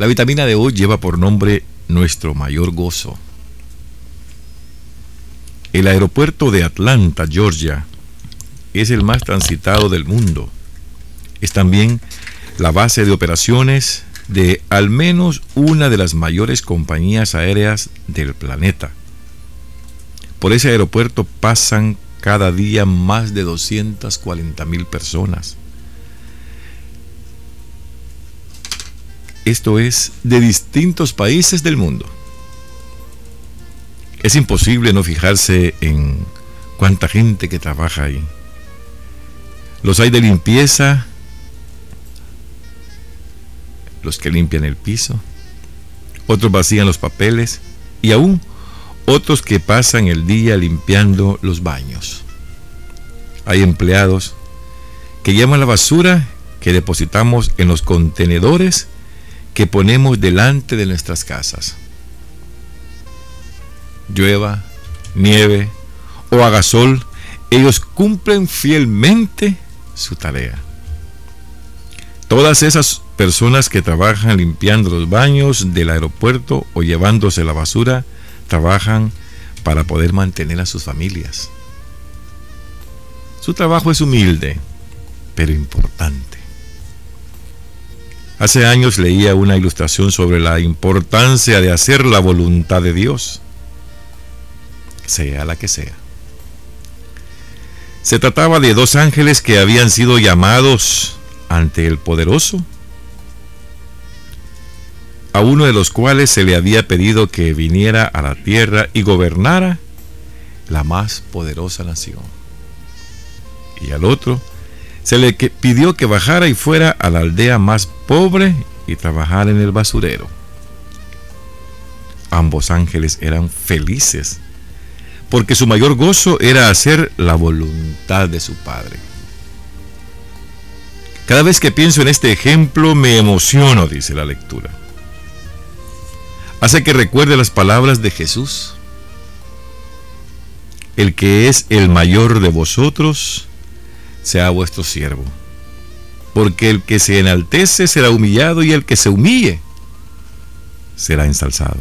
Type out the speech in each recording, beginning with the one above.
La vitamina de hoy lleva por nombre Nuestro Mayor Gozo. El aeropuerto de Atlanta, Georgia, es el más transitado del mundo. Es también la base de operaciones de al menos una de las mayores compañías aéreas del planeta. Por ese aeropuerto pasan cada día más de 240 mil personas. Esto es de distintos países del mundo. Es imposible no fijarse en cuánta gente que trabaja ahí. Los hay de limpieza, los que limpian el piso, otros vacían los papeles y aún otros que pasan el día limpiando los baños. Hay empleados que llevan la basura que depositamos en los contenedores que ponemos delante de nuestras casas. Llueva, nieve o haga sol, ellos cumplen fielmente su tarea. Todas esas personas que trabajan limpiando los baños del aeropuerto o llevándose la basura, trabajan para poder mantener a sus familias. Su trabajo es humilde, pero importante. Hace años leía una ilustración sobre la importancia de hacer la voluntad de Dios, sea la que sea. Se trataba de dos ángeles que habían sido llamados ante el poderoso, a uno de los cuales se le había pedido que viniera a la tierra y gobernara la más poderosa nación. Y al otro se le pidió que bajara y fuera a la aldea más pobre y trabajara en el basurero. Ambos ángeles eran felices, porque su mayor gozo era hacer la voluntad de su Padre. Cada vez que pienso en este ejemplo me emociono, dice la lectura. Hace que recuerde las palabras de Jesús. El que es el mayor de vosotros, sea vuestro siervo. Porque el que se enaltece será humillado y el que se humille será ensalzado.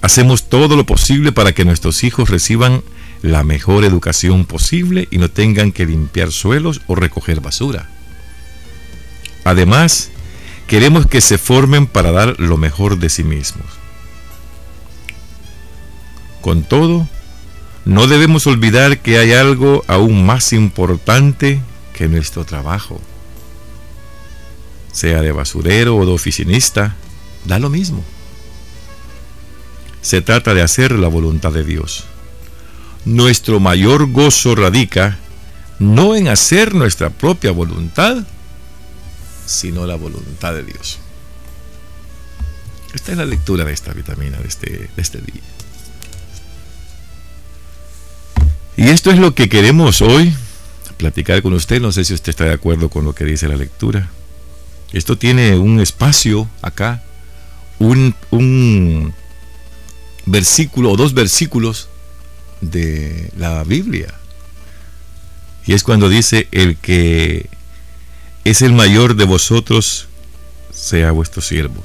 Hacemos todo lo posible para que nuestros hijos reciban la mejor educación posible y no tengan que limpiar suelos o recoger basura. Además, queremos que se formen para dar lo mejor de sí mismos. Con todo, no debemos olvidar que hay algo aún más importante que nuestro trabajo. Sea de basurero o de oficinista, da lo mismo. Se trata de hacer la voluntad de Dios. Nuestro mayor gozo radica no en hacer nuestra propia voluntad, sino la voluntad de Dios. Esta es la lectura de esta vitamina de este, de este día. Y esto es lo que queremos hoy platicar con usted. No sé si usted está de acuerdo con lo que dice la lectura. Esto tiene un espacio acá, un, un versículo o dos versículos de la Biblia. Y es cuando dice, el que es el mayor de vosotros, sea vuestro siervo.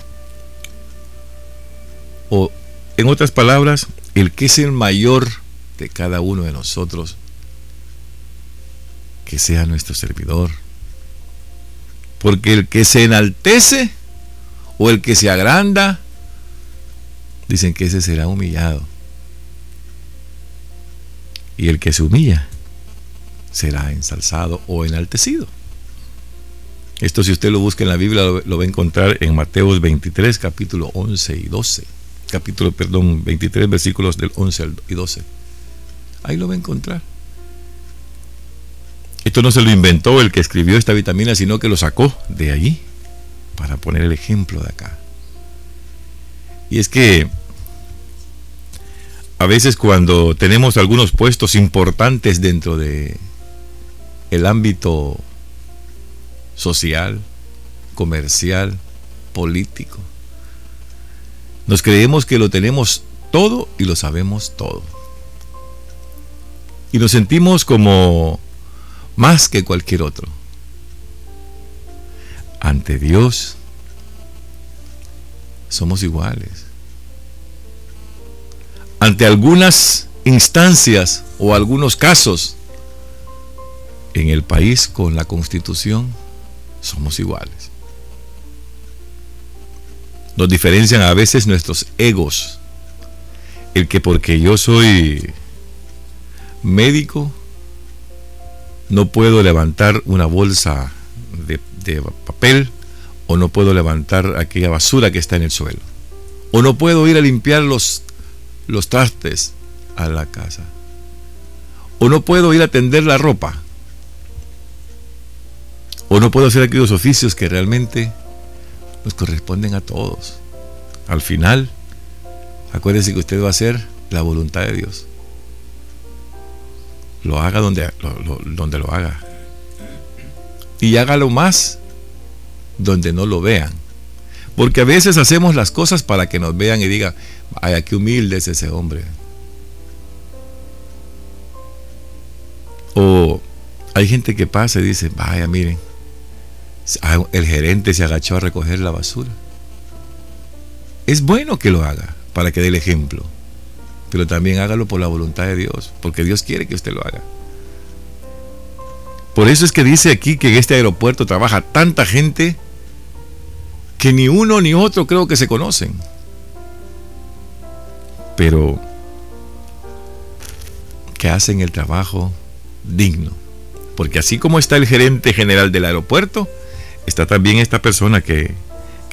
O, en otras palabras, el que es el mayor de cada uno de nosotros, que sea nuestro servidor. Porque el que se enaltece o el que se agranda, dicen que ese será humillado. Y el que se humilla será ensalzado o enaltecido. Esto si usted lo busca en la Biblia lo, va a encontrar en Mateos 23, capítulo 11 y 12. Capítulo, perdón, 23 versículos del 11 y 12. Ahí lo va a encontrar. Esto no se lo inventó el que escribió esta vitamina, sino que lo sacó de allí para poner el ejemplo de acá. Y es que a veces cuando tenemos algunos puestos importantes dentro de el ámbito social, comercial, político, nos creemos que lo tenemos todo y lo sabemos todo y nos sentimos como más que cualquier otro. ante Dios somos iguales. Ante algunas instancias o algunos casos en el país con la constitución somos iguales. Nos diferencian a veces nuestros egos. El que porque yo soy médico no puedo levantar una bolsa de, papel o no puedo levantar aquella basura que está en el suelo. O no puedo ir a limpiar los, los trastes a la casa. O no puedo ir a tender la ropa. O no puedo hacer aquellos oficios que realmente nos corresponden a todos. Al final, acuérdese que usted va a hacer la voluntad de Dios. Lo haga donde lo, donde lo haga. Y hágalo más donde no lo vean. Porque a veces hacemos las cosas para que nos vean y digan, vaya, qué humilde es ese hombre. O hay gente que pasa y dice, vaya, miren, el gerente se agachó a recoger la basura. Es bueno que lo haga para que dé el ejemplo, pero también hágalo por la voluntad de Dios, porque Dios quiere que usted lo haga. Por eso es que dice aquí que en este aeropuerto trabaja tanta gente que ni uno ni otro creo que se conocen. Pero que hacen el trabajo digno. Porque así como está el gerente general del aeropuerto, está también esta persona que,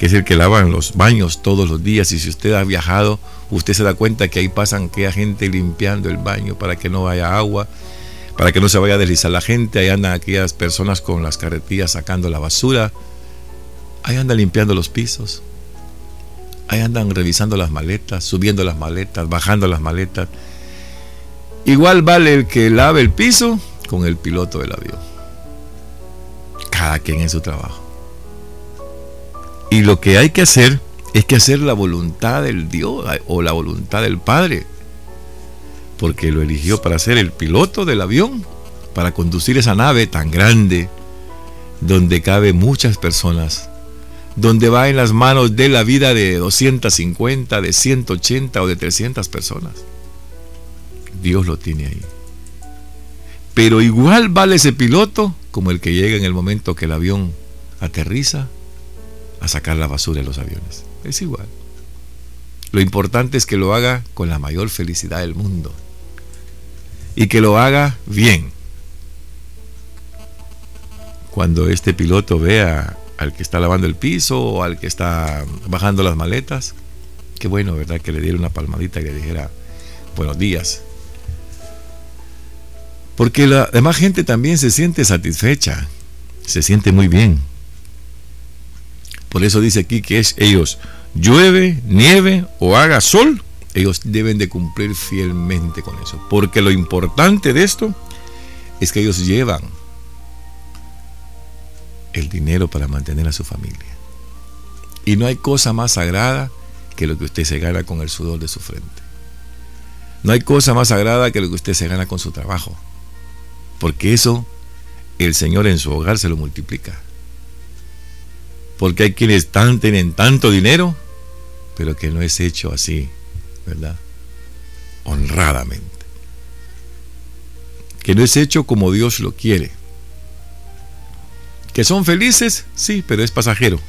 es el que lava los baños todos los días. Y si usted ha viajado, usted se da cuenta que ahí pasan aquella gente limpiando el baño para que no haya agua, para que no se vaya a deslizar la gente. Ahí andan aquellas personas con las carretillas sacando la basura. Ahí andan limpiando los pisos. Ahí andan revisando las maletas, subiendo las maletas, bajando las maletas. Igual vale el que lave el piso con el piloto del avión. Cada quien en su trabajo. Y lo que hay que hacer es que hacer la voluntad del Dios o la voluntad del Padre. Porque lo eligió para ser el piloto del avión, para conducir esa nave tan grande, donde cabe muchas personas, donde va en las manos de la vida de 250, de 180 o de 300 personas. Dios lo tiene ahí. Pero igual vale ese piloto como el que llega en el momento que el avión aterriza a sacar la basura de los aviones. Es igual. Lo importante es que lo haga con la mayor felicidad del mundo. Y que lo haga bien. Cuando este piloto vea al que está lavando el piso o al que está bajando las maletas, qué bueno, ¿verdad? Que le diera una palmadita y le dijera, buenos días, porque la demás gente también se siente satisfecha, se siente muy bien. Por eso dice aquí que es ellos, llueve, nieve o haga sol, ellos deben de cumplir fielmente con eso. Porque lo importante de esto es que ellos llevan el dinero para mantener a su familia. Y no hay cosa más sagrada que lo que usted se gana con el sudor de su frente. No hay cosa más sagrada que lo que usted se gana con su trabajo. Porque eso el Señor en su hogar se lo multiplica. Porque hay quienes tienen tanto dinero, pero que no es hecho así, ¿verdad? Honradamente. Que no es hecho como Dios lo quiere. Que son felices, sí, pero es pasajero.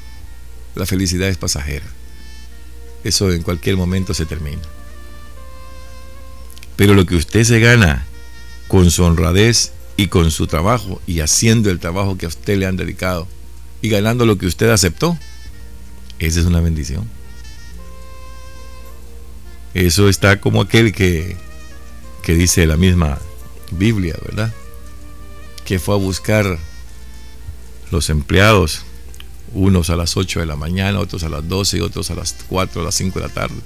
La felicidad es pasajera. Eso en cualquier momento se termina. Pero lo que usted se gana con su honradez y con su trabajo y haciendo el trabajo que a usted le han dedicado y ganando lo que usted aceptó, esa es una bendición. Eso está como aquel que, que dice la misma Biblia, ¿verdad? Que fue a buscar los empleados, unos a las 8 de la mañana, otros a las 12 y otros a las 4, a las 5 de la tarde,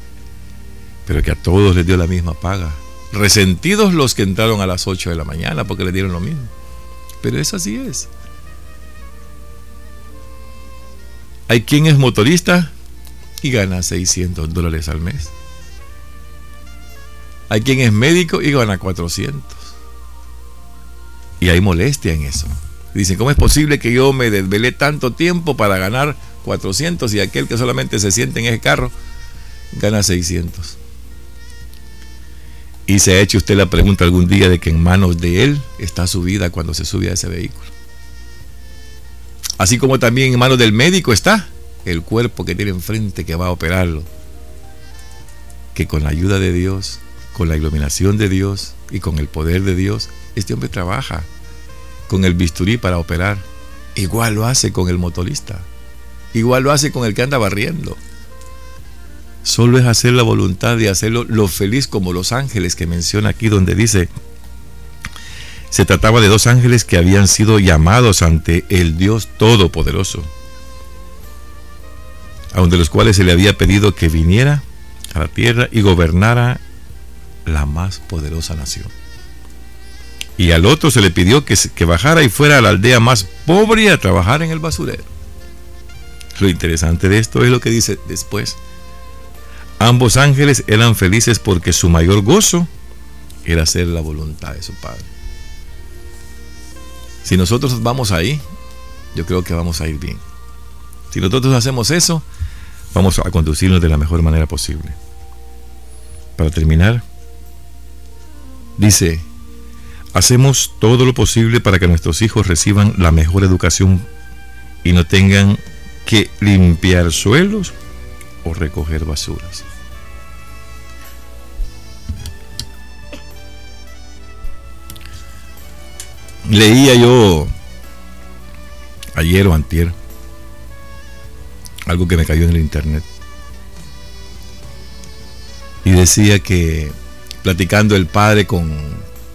pero que a todos les dio la misma paga Resentidos los que entraron a las 8 de la mañana porque le dieron lo mismo. Pero eso así es. Hay quien es motorista y gana 600 dólares al mes. Hay quien es médico y gana 400. Y hay molestia en eso. Dicen, ¿cómo es posible que yo me desvelé tanto tiempo para ganar 400 y aquel que solamente se siente en ese carro gana 600? Y se ha hecho usted la pregunta algún día de que en manos de él está su vida cuando se sube a ese vehículo. Así como también en manos del médico está el cuerpo que tiene enfrente que va a operarlo. Que con la ayuda de Dios, con la iluminación de Dios y con el poder de Dios, este hombre trabaja con el bisturí para operar. Igual lo hace con el motorista. Igual lo hace con el que anda barriendo. Solo es hacer la voluntad de hacerlo lo feliz como los ángeles que menciona aquí donde dice, se trataba de dos ángeles que habían sido llamados ante el Dios Todopoderoso, a donde los cuales se le había pedido que viniera a la tierra y gobernara la más poderosa nación y al otro se le pidió que, que bajara y fuera a la aldea más pobre a trabajar en el basurero. Lo interesante de esto es lo que dice después. Ambos ángeles eran felices porque su mayor gozo era hacer la voluntad de su Padre. Si nosotros vamos ahí, yo creo que vamos a ir bien. Si nosotros hacemos eso, vamos a conducirnos de la mejor manera posible. Para terminar, dice Hacemos todo lo posible para que nuestros hijos reciban la mejor educación y no tengan que limpiar suelos o recoger basuras. Leía yo ayer o antier algo que me cayó en el internet y decía que platicando el padre con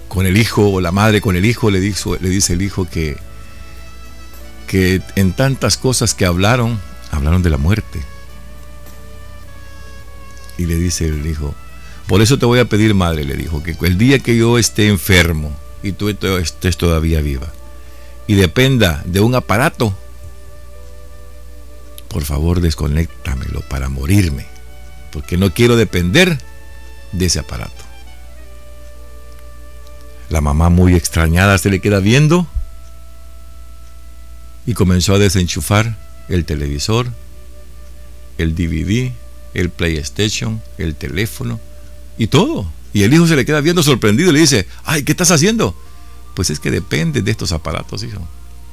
con el hijo o la madre con el hijo, le, dice, le dice el hijo que, que en tantas cosas que hablaron, hablaron de la muerte. Y le dice el hijo, por eso te voy a pedir, madre, le dijo, que el día que yo esté enfermo y tú estés todavía viva y dependa de un aparato, por favor desconéctamelo para morirme, porque no quiero depender de ese aparato. La mamá muy extrañada se le queda viendo y comenzó a desenchufar el televisor, el DVD, el PlayStation, el teléfono y todo. Y el hijo se le queda viendo sorprendido y le dice, ay, ¿qué estás haciendo? Pues es que depende de estos aparatos, hijo.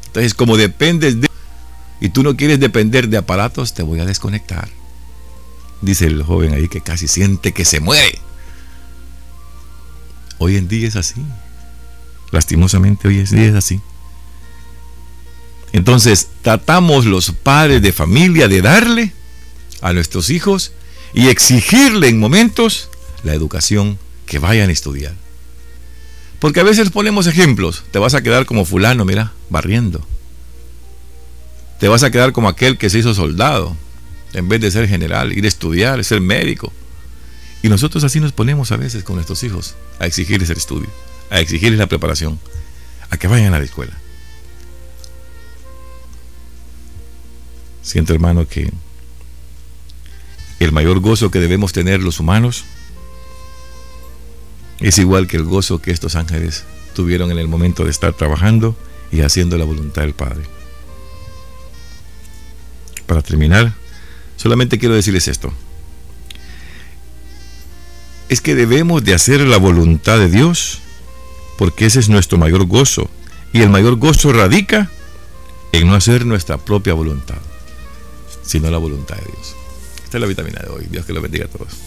Entonces, como dependes de... Y tú no quieres depender de aparatos, te voy a desconectar. Dice el joven ahí que casi siente que se muere. Hoy en día es así. Lastimosamente hoy es día es así. Entonces tratamos los padres de familia de darle a nuestros hijos y exigirle en momentos la educación que vayan a estudiar. Porque a veces ponemos ejemplos. Te vas a quedar como fulano, mira, barriendo. Te vas a quedar como aquel que se hizo soldado, en vez de ser general, ir a estudiar, ser médico. Y nosotros así nos ponemos a veces con nuestros hijos a exigirles el estudio a exigirles la preparación, a que vayan a la escuela. Siento, hermano, que el mayor gozo que debemos tener los humanos es igual que el gozo que estos ángeles tuvieron en el momento de estar trabajando y haciendo la voluntad del Padre. Para terminar, solamente quiero decirles esto. Es que debemos de hacer la voluntad de Dios porque ese es nuestro mayor gozo. Y el mayor gozo radica en no hacer nuestra propia voluntad, sino la voluntad de Dios. Esta es la vitamina de hoy. Dios que lo bendiga a todos.